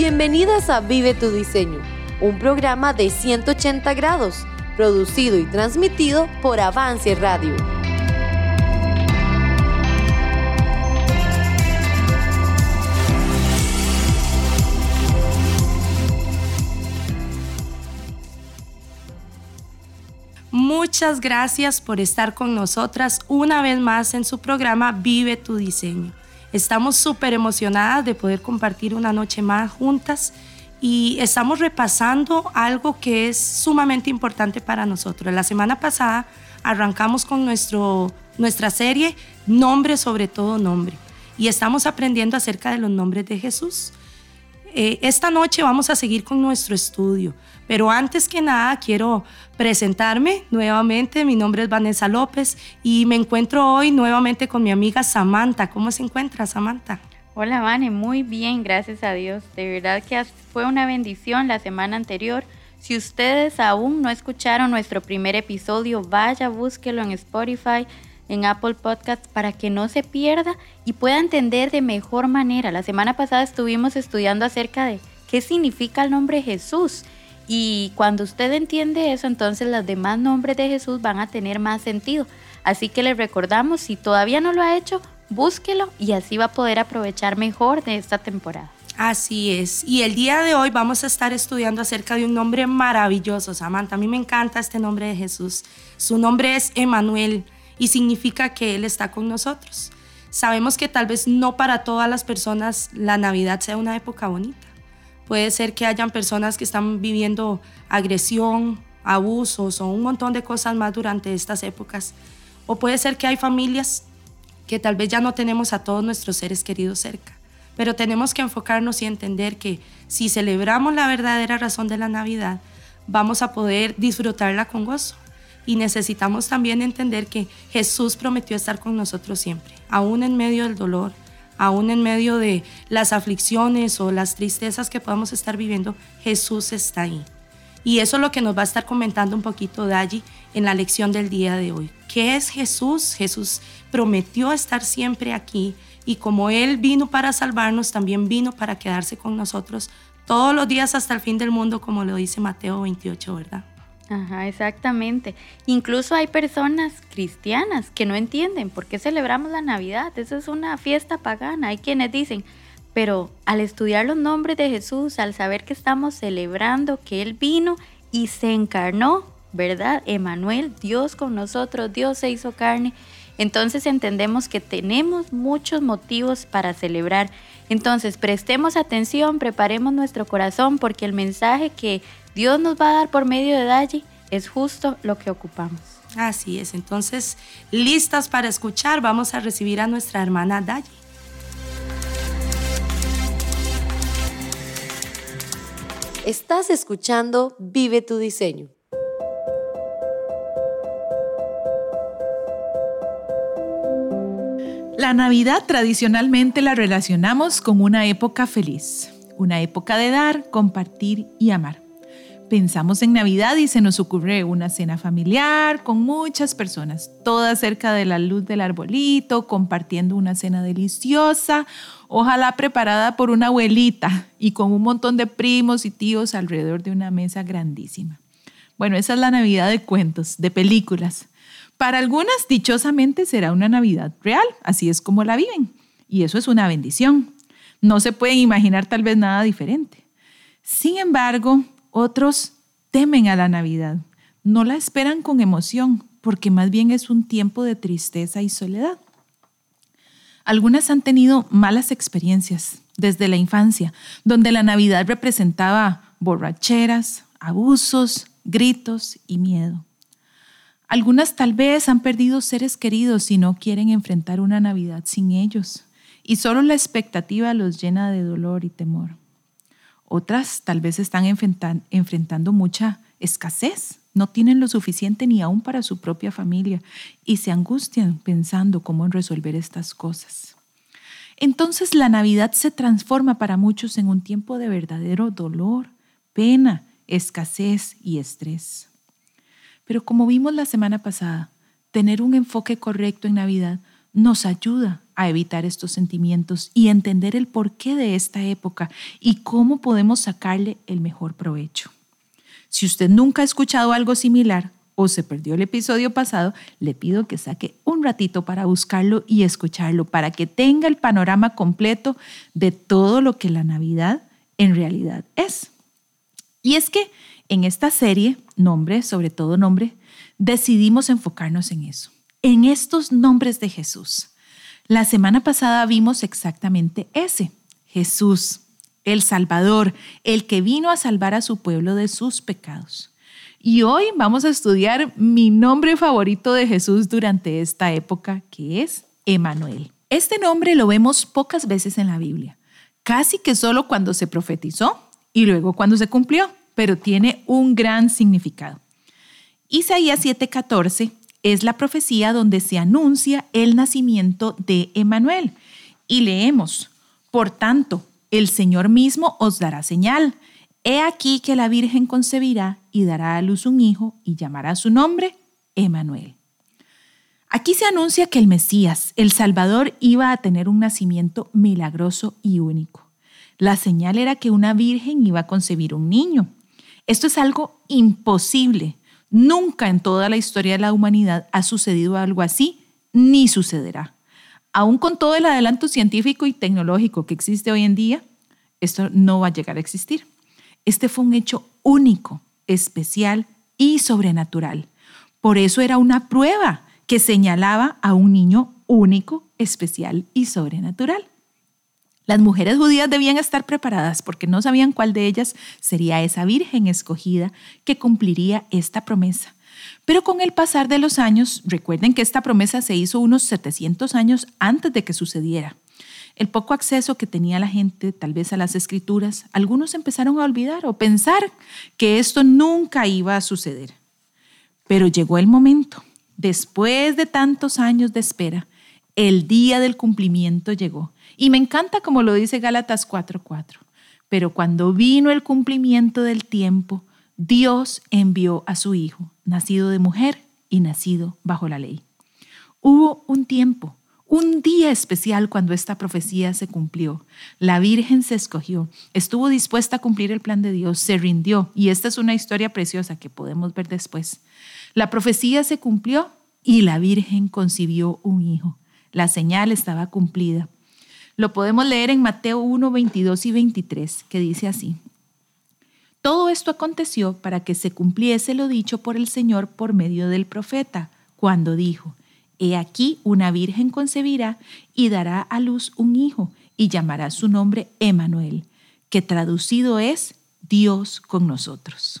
Bienvenidas a Vive tu Diseño, un programa de 180 grados, producido y transmitido por Avance Radio. Muchas gracias por estar con nosotras una vez más en su programa Vive tu Diseño. Estamos súper emocionadas de poder compartir una noche más juntas y estamos repasando algo que es sumamente importante para nosotros. La semana pasada arrancamos con nuestro, nuestra serie Nombre sobre todo nombre y estamos aprendiendo acerca de los nombres de Jesús. Eh, esta noche vamos a seguir con nuestro estudio, pero antes que nada quiero presentarme nuevamente. Mi nombre es Vanessa López y me encuentro hoy nuevamente con mi amiga Samantha. ¿Cómo se encuentra Samantha? Hola Vane, muy bien, gracias a Dios. De verdad que fue una bendición la semana anterior. Si ustedes aún no escucharon nuestro primer episodio, vaya, búsquelo en Spotify en Apple Podcast para que no se pierda y pueda entender de mejor manera. La semana pasada estuvimos estudiando acerca de qué significa el nombre Jesús. Y cuando usted entiende eso, entonces los demás nombres de Jesús van a tener más sentido. Así que le recordamos, si todavía no lo ha hecho, búsquelo y así va a poder aprovechar mejor de esta temporada. Así es. Y el día de hoy vamos a estar estudiando acerca de un nombre maravilloso, Samantha. A mí me encanta este nombre de Jesús. Su nombre es Emanuel y significa que Él está con nosotros. Sabemos que tal vez no para todas las personas la Navidad sea una época bonita. Puede ser que hayan personas que están viviendo agresión, abusos o un montón de cosas más durante estas épocas. O puede ser que hay familias que tal vez ya no tenemos a todos nuestros seres queridos cerca. Pero tenemos que enfocarnos y entender que si celebramos la verdadera razón de la Navidad, vamos a poder disfrutarla con gozo y necesitamos también entender que Jesús prometió estar con nosotros siempre, aún en medio del dolor, aún en medio de las aflicciones o las tristezas que podamos estar viviendo, Jesús está ahí. Y eso es lo que nos va a estar comentando un poquito de allí en la lección del día de hoy. ¿Qué es Jesús? Jesús prometió estar siempre aquí y como Él vino para salvarnos, también vino para quedarse con nosotros todos los días hasta el fin del mundo, como lo dice Mateo 28, ¿verdad? Ajá, exactamente. Incluso hay personas cristianas que no entienden por qué celebramos la Navidad. Eso es una fiesta pagana. Hay quienes dicen, pero al estudiar los nombres de Jesús, al saber que estamos celebrando que Él vino y se encarnó, ¿verdad? Emanuel, Dios con nosotros, Dios se hizo carne. Entonces entendemos que tenemos muchos motivos para celebrar. Entonces prestemos atención, preparemos nuestro corazón porque el mensaje que Dios nos va a dar por medio de Dalle es justo lo que ocupamos. Así es, entonces, listas para escuchar, vamos a recibir a nuestra hermana Dalle. Estás escuchando Vive tu diseño. La Navidad tradicionalmente la relacionamos con una época feliz, una época de dar, compartir y amar pensamos en Navidad y se nos ocurre una cena familiar con muchas personas, todas cerca de la luz del arbolito, compartiendo una cena deliciosa, ojalá preparada por una abuelita y con un montón de primos y tíos alrededor de una mesa grandísima. Bueno, esa es la Navidad de cuentos, de películas. Para algunas, dichosamente, será una Navidad real, así es como la viven. Y eso es una bendición. No se pueden imaginar tal vez nada diferente. Sin embargo, otros temen a la Navidad, no la esperan con emoción, porque más bien es un tiempo de tristeza y soledad. Algunas han tenido malas experiencias desde la infancia, donde la Navidad representaba borracheras, abusos, gritos y miedo. Algunas tal vez han perdido seres queridos y no quieren enfrentar una Navidad sin ellos, y solo la expectativa los llena de dolor y temor. Otras tal vez están enfrentando mucha escasez, no tienen lo suficiente ni aún para su propia familia y se angustian pensando cómo resolver estas cosas. Entonces la Navidad se transforma para muchos en un tiempo de verdadero dolor, pena, escasez y estrés. Pero como vimos la semana pasada, tener un enfoque correcto en Navidad nos ayuda a evitar estos sentimientos y entender el porqué de esta época y cómo podemos sacarle el mejor provecho. Si usted nunca ha escuchado algo similar o se perdió el episodio pasado, le pido que saque un ratito para buscarlo y escucharlo para que tenga el panorama completo de todo lo que la Navidad en realidad es. Y es que en esta serie, nombre, sobre todo nombre, decidimos enfocarnos en eso, en estos nombres de Jesús. La semana pasada vimos exactamente ese, Jesús, el Salvador, el que vino a salvar a su pueblo de sus pecados. Y hoy vamos a estudiar mi nombre favorito de Jesús durante esta época, que es Emanuel. Este nombre lo vemos pocas veces en la Biblia, casi que solo cuando se profetizó y luego cuando se cumplió, pero tiene un gran significado. Isaías 7:14 es la profecía donde se anuncia el nacimiento de Emanuel. Y leemos, por tanto, el Señor mismo os dará señal. He aquí que la Virgen concebirá y dará a luz un hijo y llamará su nombre Emanuel. Aquí se anuncia que el Mesías, el Salvador, iba a tener un nacimiento milagroso y único. La señal era que una virgen iba a concebir un niño. Esto es algo imposible. Nunca en toda la historia de la humanidad ha sucedido algo así, ni sucederá aún con todo el adelanto científico y tecnológico que existe hoy en día, esto no va a llegar a existir. Este fue un hecho único, especial y sobrenatural. Por eso era una prueba que señalaba a un niño único, especial y sobrenatural. Las mujeres judías debían estar preparadas porque no sabían cuál de ellas sería esa virgen escogida que cumpliría esta promesa. Pero con el pasar de los años, recuerden que esta promesa se hizo unos 700 años antes de que sucediera. El poco acceso que tenía la gente tal vez a las escrituras, algunos empezaron a olvidar o pensar que esto nunca iba a suceder. Pero llegó el momento, después de tantos años de espera, el día del cumplimiento llegó. Y me encanta como lo dice Gálatas 4:4. Pero cuando vino el cumplimiento del tiempo, Dios envió a su Hijo, nacido de mujer y nacido bajo la ley. Hubo un tiempo, un día especial cuando esta profecía se cumplió. La Virgen se escogió, estuvo dispuesta a cumplir el plan de Dios, se rindió, y esta es una historia preciosa que podemos ver después. La profecía se cumplió y la Virgen concibió un hijo. La señal estaba cumplida. Lo podemos leer en Mateo 1, 22 y 23, que dice así. Todo esto aconteció para que se cumpliese lo dicho por el Señor por medio del profeta, cuando dijo, He aquí una virgen concebirá y dará a luz un hijo, y llamará su nombre Emanuel, que traducido es Dios con nosotros.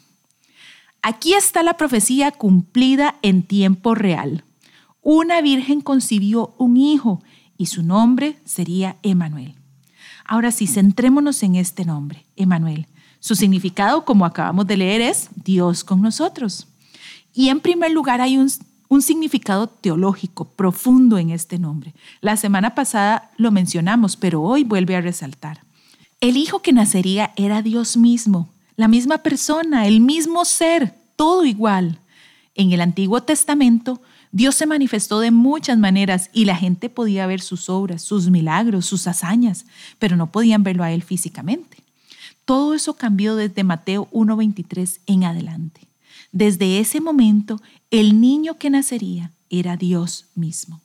Aquí está la profecía cumplida en tiempo real. Una virgen concibió un hijo y su nombre sería Emanuel. Ahora sí, centrémonos en este nombre, Emanuel. Su significado, como acabamos de leer, es Dios con nosotros. Y en primer lugar hay un, significado teológico profundo en este nombre. La semana pasada lo mencionamos, pero hoy vuelve a resaltar. El hijo que nacería era Dios mismo, la misma persona, el mismo ser, todo igual. En el Antiguo Testamento, Dios se manifestó de muchas maneras y la gente podía ver sus obras, sus milagros, sus hazañas, pero no podían verlo a Él físicamente. Todo eso cambió desde Mateo 1.23 en adelante. Desde ese momento, el niño que nacería era Dios mismo.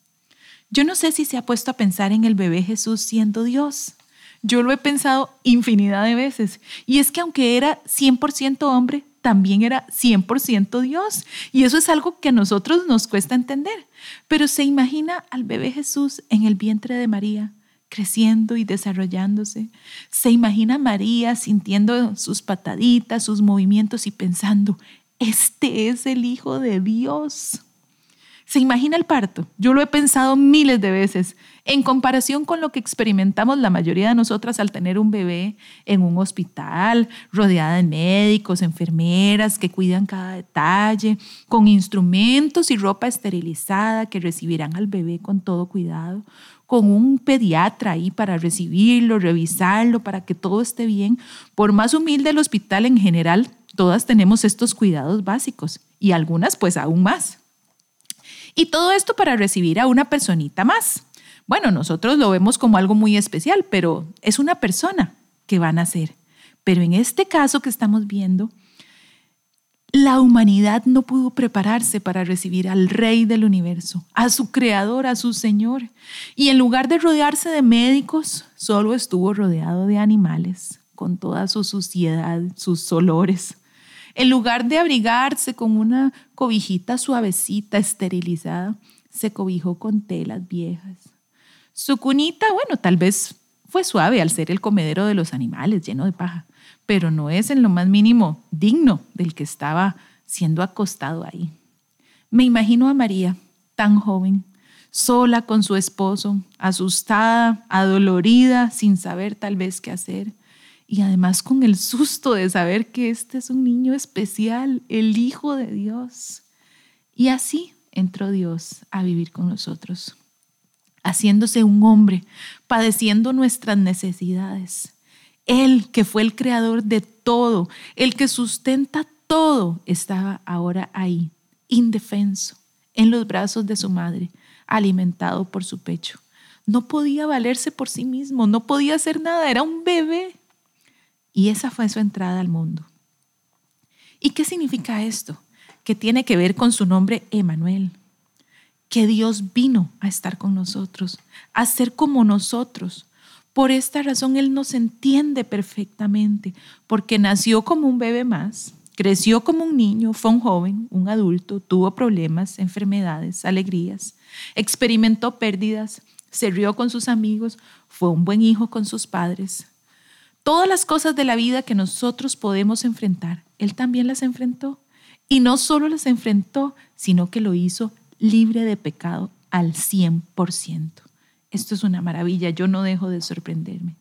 Yo no sé si se ha puesto a pensar en el bebé Jesús siendo Dios. Yo lo he pensado infinidad de veces. Y es que aunque era 100% hombre, también era 100% Dios. Y eso es algo que a nosotros nos cuesta entender. Pero se imagina al bebé Jesús en el vientre de María, creciendo y desarrollándose. Se imagina a María sintiendo sus pataditas, sus movimientos y pensando, este es el Hijo de Dios. Se imagina el parto. Yo lo he pensado miles de veces en comparación con lo que experimentamos la mayoría de nosotras al tener un bebé en un hospital, rodeada de médicos, enfermeras que cuidan cada detalle, con instrumentos y ropa esterilizada que recibirán al bebé con todo cuidado, con un pediatra ahí para recibirlo, revisarlo, para que todo esté bien. Por más humilde el hospital en general, todas tenemos estos cuidados básicos y algunas pues aún más. Y todo esto para recibir a una personita más. Bueno, nosotros lo vemos como algo muy especial, pero es una persona que va a nacer. Pero en este caso que estamos viendo, la humanidad no pudo prepararse para recibir al Rey del universo, a su Creador, a su Señor. Y en lugar de rodearse de médicos, solo estuvo rodeado de animales, con toda su suciedad, sus olores. En lugar de abrigarse con una cobijita suavecita, esterilizada, se cobijó con telas viejas. Su cunita, bueno, tal vez fue suave al ser el comedero de los animales, lleno de paja pero no es en lo más mínimo digno del que estaba siendo acostado ahí. Me imagino a María, tan joven, sola con su esposo, asustada, adolorida, sin saber tal vez qué hacer, y además con el susto de saber que este es un niño especial, el Hijo de Dios. Y así entró Dios a vivir con nosotros, haciéndose un hombre, padeciendo nuestras necesidades él que fue el creador de todo, el que sustenta todo, estaba ahora ahí, indefenso, en los brazos de su madre, alimentado por su pecho. No podía valerse por sí mismo, no podía hacer nada, era un bebé. Y esa fue su entrada al mundo. ¿Y qué significa esto? Que tiene que ver con su nombre Emanuel, que Dios vino a estar con nosotros, a ser como nosotros, por esta razón Él nos entiende perfectamente, porque nació como un bebé más, creció como un niño, fue un joven, un adulto, tuvo problemas, enfermedades, alegrías, experimentó pérdidas, se rió con sus amigos, fue un buen hijo con sus padres. Todas las cosas de la vida que nosotros podemos enfrentar, Él también las enfrentó. Y no solo las enfrentó, sino que lo hizo libre de pecado al 100%. Esto es una maravilla, yo no dejo de sorprenderme.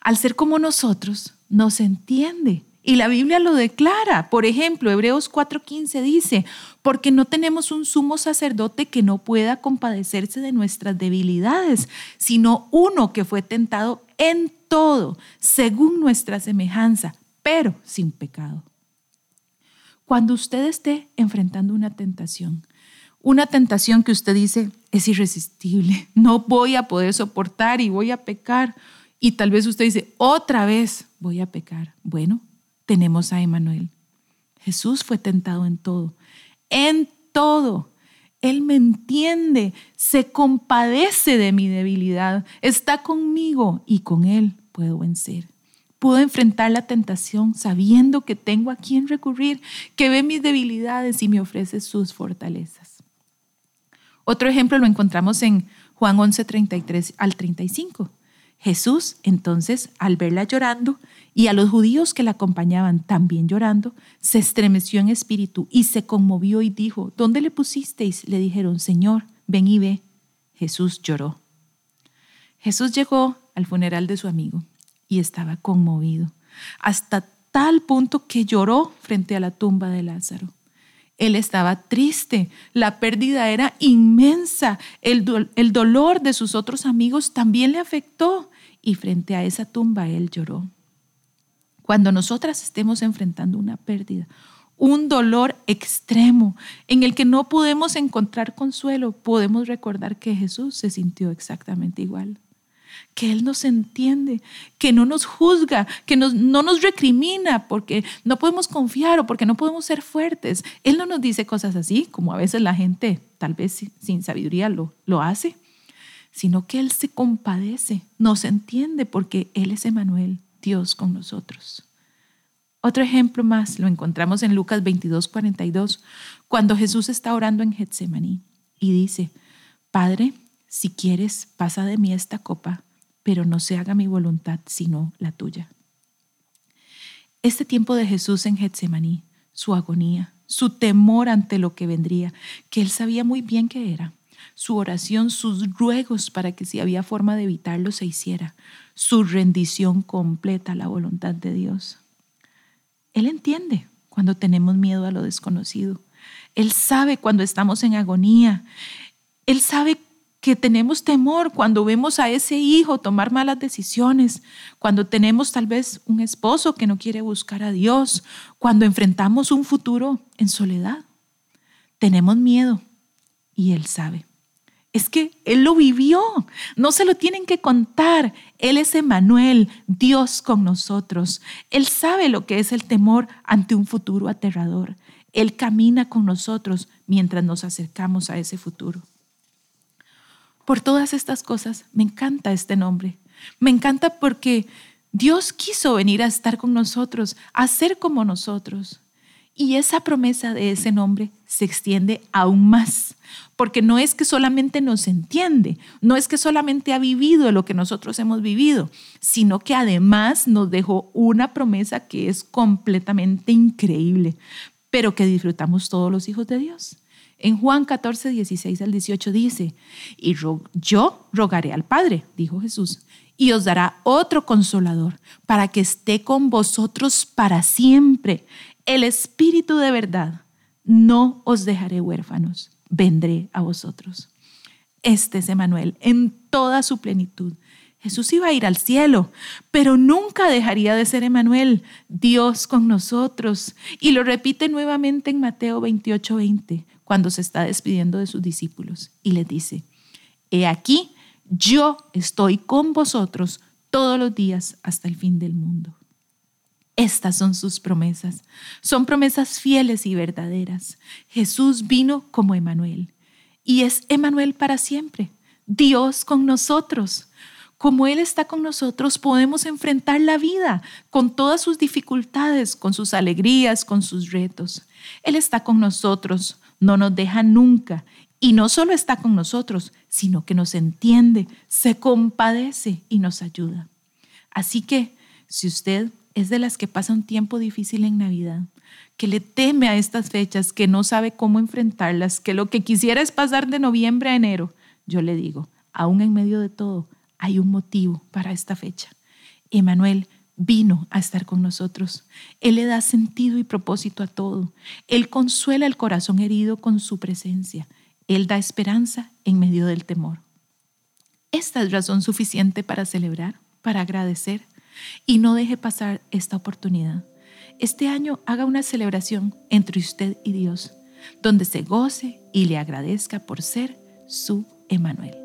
Al ser como nosotros, nos entiende. Y la Biblia lo declara. Por ejemplo, Hebreos 4:15 dice, porque no tenemos un sumo sacerdote que no pueda compadecerse de nuestras debilidades, sino uno que fue tentado en todo, según nuestra semejanza, pero sin pecado. Cuando usted esté enfrentando una tentación, una tentación que usted dice es irresistible, no voy a poder soportar y voy a pecar. Y tal vez usted dice, otra vez voy a pecar. Bueno, tenemos a Emanuel. Jesús fue tentado en todo, en todo. Él me entiende, se compadece de mi debilidad, está conmigo y con Él puedo vencer. Puedo enfrentar la tentación sabiendo que tengo a quien recurrir, que ve mis debilidades y me ofrece sus fortalezas. Otro ejemplo lo encontramos en Juan 11, 33 al 35. Jesús, entonces, al verla llorando y a los judíos que la acompañaban también llorando, se estremeció en espíritu y se conmovió y dijo, ¿dónde le pusisteis? Le dijeron, Señor, ven y ve. Jesús lloró. Jesús llegó al funeral de su amigo y estaba conmovido, hasta tal punto que lloró frente a la tumba de Lázaro. Él estaba triste, la pérdida era inmensa, el, el, dolor de sus otros amigos también le afectó y frente a esa tumba él lloró. Cuando nosotras estemos enfrentando una pérdida, un dolor extremo en el que no podemos encontrar consuelo, podemos recordar que Jesús se sintió exactamente igual que Él nos entiende, que no nos juzga, que no nos recrimina porque no podemos confiar o porque no podemos ser fuertes. Él no nos dice cosas así, como a veces la gente tal vez sin sabiduría lo, lo hace, sino que Él se compadece, nos entiende porque Él es Emanuel, Dios con nosotros. Otro ejemplo más lo encontramos en Lucas 22, 42, cuando Jesús está orando en Getsemaní y dice, Padre, si quieres, pasa de mí esta copa, pero no se haga mi voluntad sino la tuya. Este tiempo de Jesús en Getsemaní, su agonía, su temor ante lo que vendría, que él sabía muy bien que era, su oración, sus ruegos para que si había forma de evitarlo se hiciera, su rendición completa a la voluntad de Dios. Él entiende cuando tenemos miedo a lo desconocido. Él sabe cuando estamos en agonía. Él sabe que tenemos temor cuando vemos a ese hijo tomar malas decisiones, cuando tenemos tal vez un esposo que no quiere buscar a Dios, cuando enfrentamos un futuro en soledad. Tenemos miedo y Él sabe. Es que Él lo vivió, no se lo tienen que contar. Él es Emanuel, Dios con nosotros. Él sabe lo que es el temor ante un futuro aterrador. Él camina con nosotros mientras nos acercamos a ese futuro. Por todas estas cosas, me encanta este nombre. Me encanta porque Dios quiso venir a estar con nosotros, a ser como nosotros. Y esa promesa de ese nombre se extiende aún más, porque no es que solamente nos entiende, no es que solamente ha vivido lo que nosotros hemos vivido, sino que además nos dejó una promesa que es completamente increíble, pero que disfrutamos todos los hijos de Dios. En Juan 14, 16 al 18 dice, y yo rogaré al Padre, dijo Jesús, y os dará otro consolador para que esté con vosotros para siempre, el Espíritu de verdad. No os dejaré huérfanos, vendré a vosotros. Este es Emanuel en toda su plenitud. Jesús iba a ir al cielo, pero nunca dejaría de ser Emanuel, Dios con nosotros. Y lo repite nuevamente en Mateo 28, 20 cuando se está despidiendo de sus discípulos y les dice, he aquí, yo estoy con vosotros todos los días hasta el fin del mundo. Estas son sus promesas. Son promesas fieles y verdaderas. Jesús vino como Emanuel y es Emanuel para siempre. Dios con nosotros. Como Él está con nosotros, podemos enfrentar la vida con todas sus dificultades, con sus alegrías, con sus retos. Él está con nosotros, no nos deja nunca. Y no solo está con nosotros, sino que nos entiende, se compadece y nos ayuda. Así que, si usted es de las que pasa un tiempo difícil en Navidad, que le teme a estas fechas, que no sabe cómo enfrentarlas, que lo que quisiera es pasar de noviembre a enero, yo le digo, aún en medio de todo, hay un motivo para esta fecha. Emanuel vino a estar con nosotros. Él le da sentido y propósito a todo. Él consuela el corazón herido con su presencia. Él da esperanza en medio del temor. Esta es razón suficiente para celebrar, para agradecer y no deje pasar esta oportunidad. Este año haga una celebración entre usted y Dios, donde se goce y le agradezca por ser su Emanuel.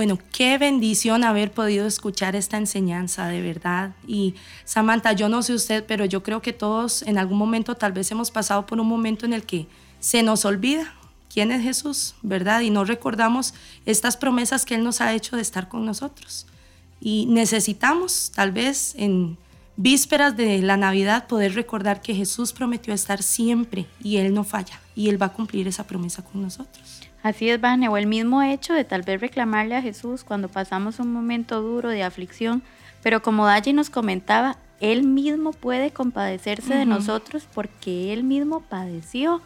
Bueno, qué bendición haber podido escuchar esta enseñanza de verdad. Y Samantha, yo no sé usted, pero yo creo que todos en algún momento tal vez hemos pasado por un momento en el que se nos olvida quién es Jesús, ¿verdad? Y no recordamos estas promesas que Él nos ha hecho de estar con nosotros. Y necesitamos tal vez en vísperas de la Navidad poder recordar que Jesús prometió estar siempre y Él no falla y Él va a cumplir esa promesa con nosotros. Así es, Vane, o el mismo hecho de tal vez reclamarle a Jesús cuando pasamos un momento duro de aflicción, pero como Daji nos comentaba, Él mismo puede compadecerse de nosotros porque Él mismo padeció,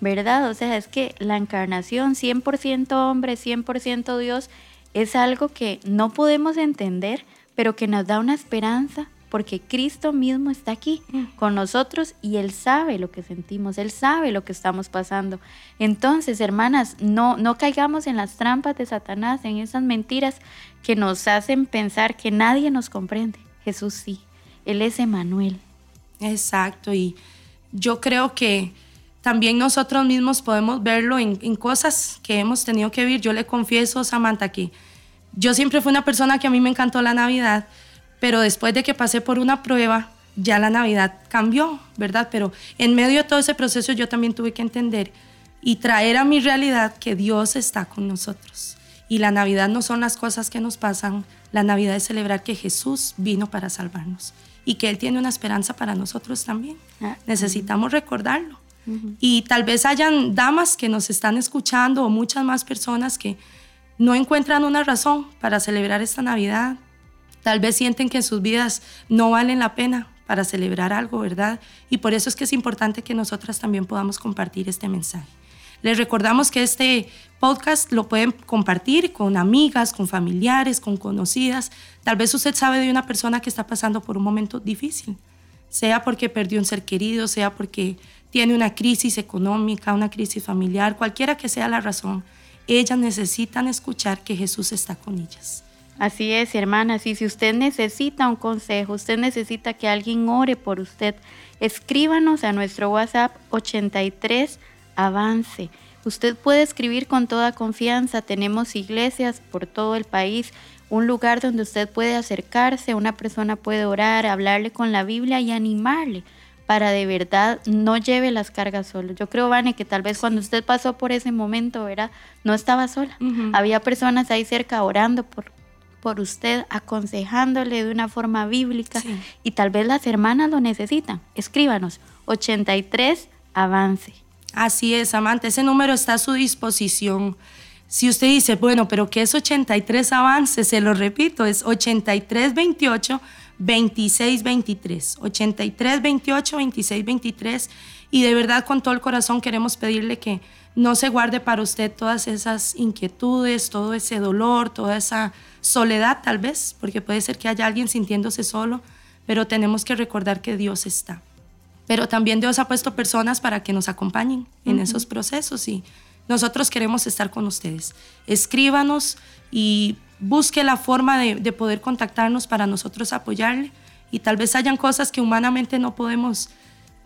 ¿verdad? O sea, es que la encarnación 100% hombre, 100% Dios, es algo que no podemos entender, pero que nos da una esperanza porque Cristo mismo está aquí mm. con nosotros y Él sabe lo que sentimos, Él sabe lo que estamos pasando. Entonces, hermanas, no, no caigamos en las trampas de Satanás, en esas mentiras que nos hacen pensar que nadie nos comprende. Jesús sí, Él es Emanuel. Exacto, y yo creo que también nosotros mismos podemos verlo en, en cosas que hemos tenido que vivir. Yo le confieso, Samantha, que yo siempre fui una persona que a mí me encantó la Navidad pero después de que pasé por una prueba, ya la Navidad cambió, ¿verdad? Pero en medio de todo ese proceso yo también tuve que entender y traer a mi realidad que Dios está con nosotros. Y la Navidad no son las cosas que nos pasan, la Navidad es celebrar que Jesús vino para salvarnos y que Él tiene una esperanza para nosotros también. Ah, Necesitamos recordarlo. Y tal vez hayan damas que nos están escuchando o muchas más personas que no encuentran una razón para celebrar esta Navidad, Tal vez sienten que sus vidas no valen la pena para celebrar algo, ¿verdad? Y por eso es que es importante que nosotras también podamos compartir este mensaje. Les recordamos que este podcast lo pueden compartir con amigas, con familiares, con conocidas. Tal vez usted sabe de una persona que está pasando por un momento difícil, sea porque perdió un ser querido, sea porque tiene una crisis económica, una crisis familiar, cualquiera que sea la razón. ellas necesitan escuchar que Jesús está con ellas. Así es, hermanas. Y si usted necesita un consejo, usted necesita que alguien ore por usted, escríbanos a nuestro WhatsApp 83 Avance. Usted puede escribir con toda confianza. Tenemos iglesias por todo el país, un lugar donde usted puede acercarse, una persona puede orar, hablarle con la Biblia y animarle para de verdad no lleve las cargas solo. Yo creo, Vane, que tal vez cuando usted pasó por ese momento, ¿verdad? No estaba sola. Había personas ahí cerca orando por, por usted, aconsejándole de una forma bíblica y tal vez las hermanas lo necesitan. Escríbanos, 83 avance. Así es, amante, ese número está a su disposición. Si usted dice, bueno, pero ¿qué es 83 avance? Se lo repito, es 8328 2623. 8328 2623. Y de verdad, con todo el corazón, queremos pedirle que no se guarde para usted todas esas inquietudes, todo ese dolor, toda esa soledad tal vez, porque puede ser que haya alguien sintiéndose solo, pero tenemos que recordar que Dios está. Pero también Dios ha puesto personas para que nos acompañen en esos procesos y nosotros queremos estar con ustedes. Escríbanos y busque la forma de, de poder contactarnos para nosotros apoyarle y tal vez hayan cosas que humanamente no podemos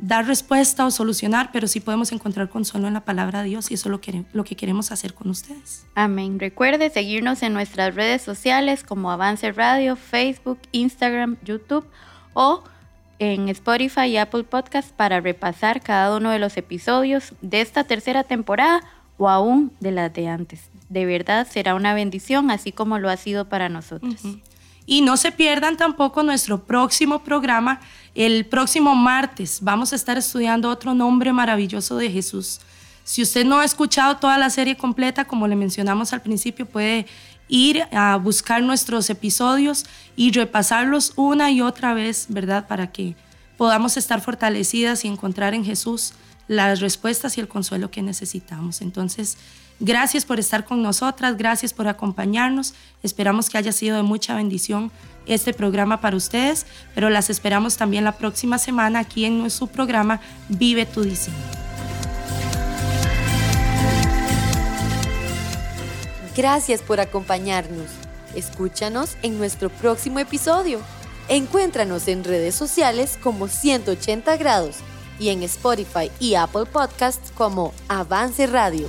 dar respuesta o solucionar, pero sí podemos encontrar consuelo en la palabra de Dios y eso es lo que, lo que queremos hacer con ustedes. Amén. Recuerde seguirnos en nuestras redes sociales como Avance Radio, Facebook, Instagram, YouTube o en Spotify y Apple Podcast para repasar cada uno de los episodios de esta tercera temporada o aún de las de antes. De verdad será una bendición, así como lo ha sido para nosotros. Y no se pierdan tampoco nuestro próximo programa. El próximo martes vamos a estar estudiando otro nombre maravilloso de Jesús. Si usted no ha escuchado toda la serie completa, como le mencionamos al principio, puede ir a buscar nuestros episodios y repasarlos una y otra vez, ¿verdad? Para que podamos estar fortalecidas y encontrar en Jesús las respuestas y el consuelo que necesitamos. Entonces, Gracias por estar con nosotras, gracias por acompañarnos. Esperamos que haya sido de mucha bendición este programa para ustedes, pero las esperamos también la próxima semana aquí en nuestro programa Vive tu diseño. Gracias por acompañarnos. Escúchanos en nuestro próximo episodio. Encuéntranos en redes sociales como 180 grados y en Spotify y Apple Podcasts como Avance Radio.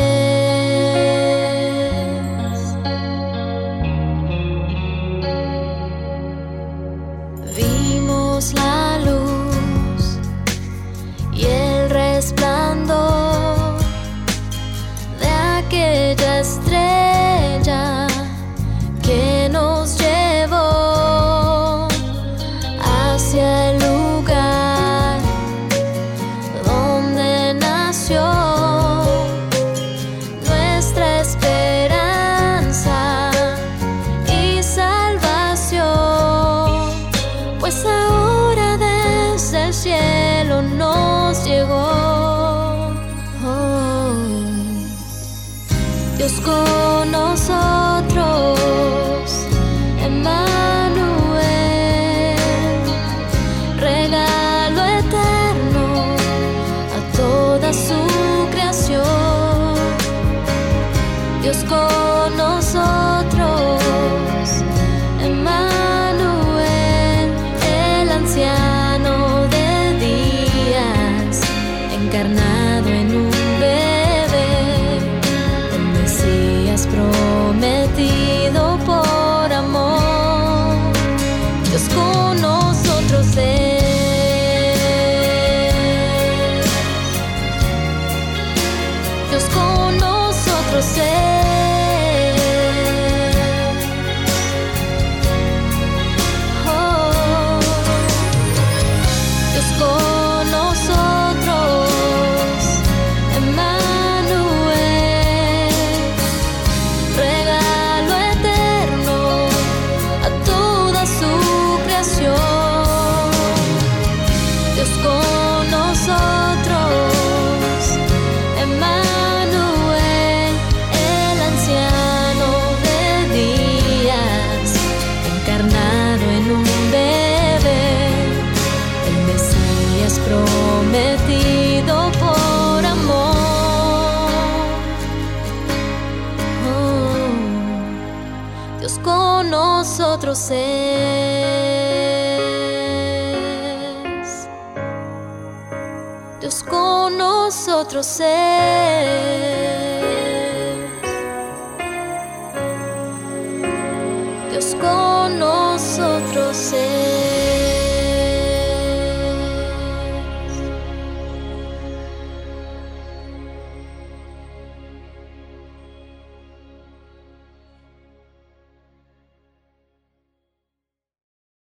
Dios con nosotros es.